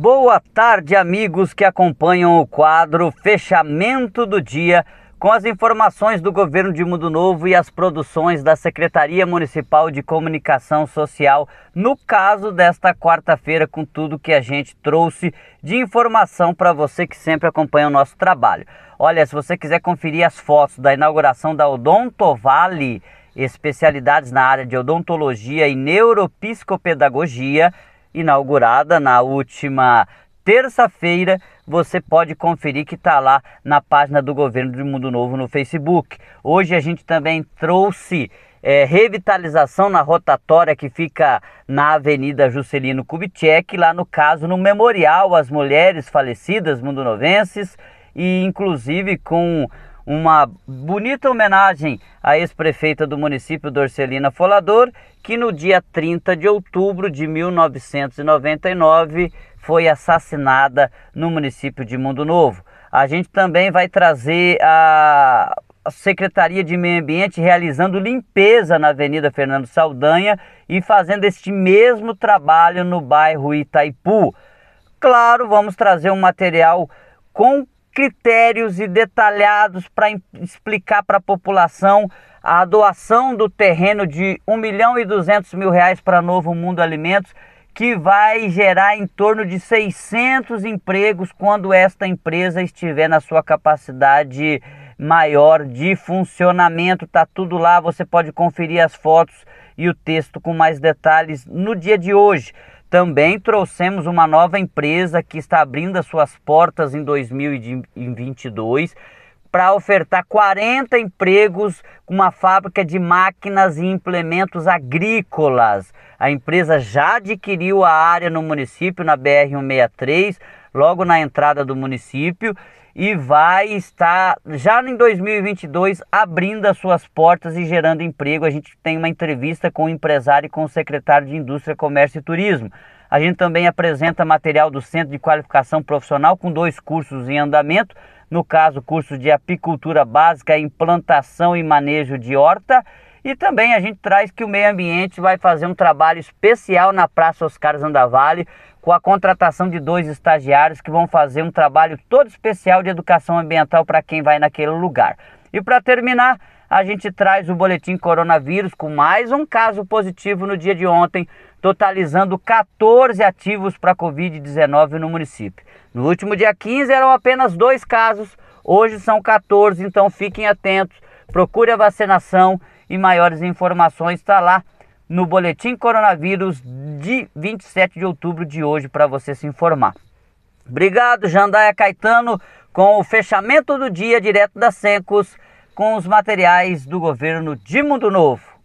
Boa tarde, amigos que acompanham o quadro Fechamento do Dia com as informações do governo de Mundo Novo e as produções da Secretaria Municipal de Comunicação Social, no caso desta quarta-feira, com tudo que a gente trouxe de informação para você que sempre acompanha o nosso trabalho. Olha, se você quiser conferir as fotos da inauguração da Odontovale, especialidades na área de odontologia e neuropsicopedagogia, inaugurada na última terça-feira, você pode conferir que está lá na página do Governo de Mundo Novo no Facebook. Hoje a gente também trouxe é, revitalização na rotatória que fica na Avenida Juscelino Kubitschek, lá no caso no memorial às mulheres falecidas mundonovenses e inclusive com uma bonita homenagem à ex-prefeita do município, Dorcelina Folador, que no dia 30 de outubro de 1999 foi assassinada no município de Mundo Novo. A gente também vai trazer a Secretaria de Meio Ambiente realizando limpeza na Avenida Fernando Saldanha e fazendo este mesmo trabalho no bairro Itaipu. Claro, vamos trazer um material com critérios e detalhados para explicar para a população a doação do terreno de 1 milhão e 200 mil reais para Novo Mundo Alimentos que vai gerar em torno de 600 empregos quando esta empresa estiver na sua capacidade maior de funcionamento. Tá tudo lá, você pode conferir as fotos e o texto com mais detalhes no dia de hoje. Também trouxemos uma nova empresa que está abrindo as suas portas em 2022 para ofertar 40 empregos com uma fábrica de máquinas e implementos agrícolas. A empresa já adquiriu a área no município, na BR-163, logo na entrada do município, e vai estar já em 2022 abrindo as suas portas e gerando emprego. A gente tem uma entrevista com o empresário e com o secretário de Indústria, Comércio e Turismo. A gente também apresenta material do Centro de Qualificação Profissional com dois cursos em andamento, no caso, curso de apicultura básica, implantação e manejo de horta e também a gente traz que o meio ambiente vai fazer um trabalho especial na Praça Oscar Zandavale com a contratação de dois estagiários que vão fazer um trabalho todo especial de educação ambiental para quem vai naquele lugar. E para terminar, a gente traz o boletim coronavírus com mais um caso positivo no dia de ontem, totalizando 14 ativos para Covid-19 no município. No último dia 15 eram apenas dois casos, hoje são 14, então fiquem atentos, procure a vacinação e maiores informações está lá no boletim coronavírus de 27 de outubro de hoje para você se informar. Obrigado, Jandaia Caetano, com o fechamento do dia direto da Sencos com os materiais do governo de Mundo Novo.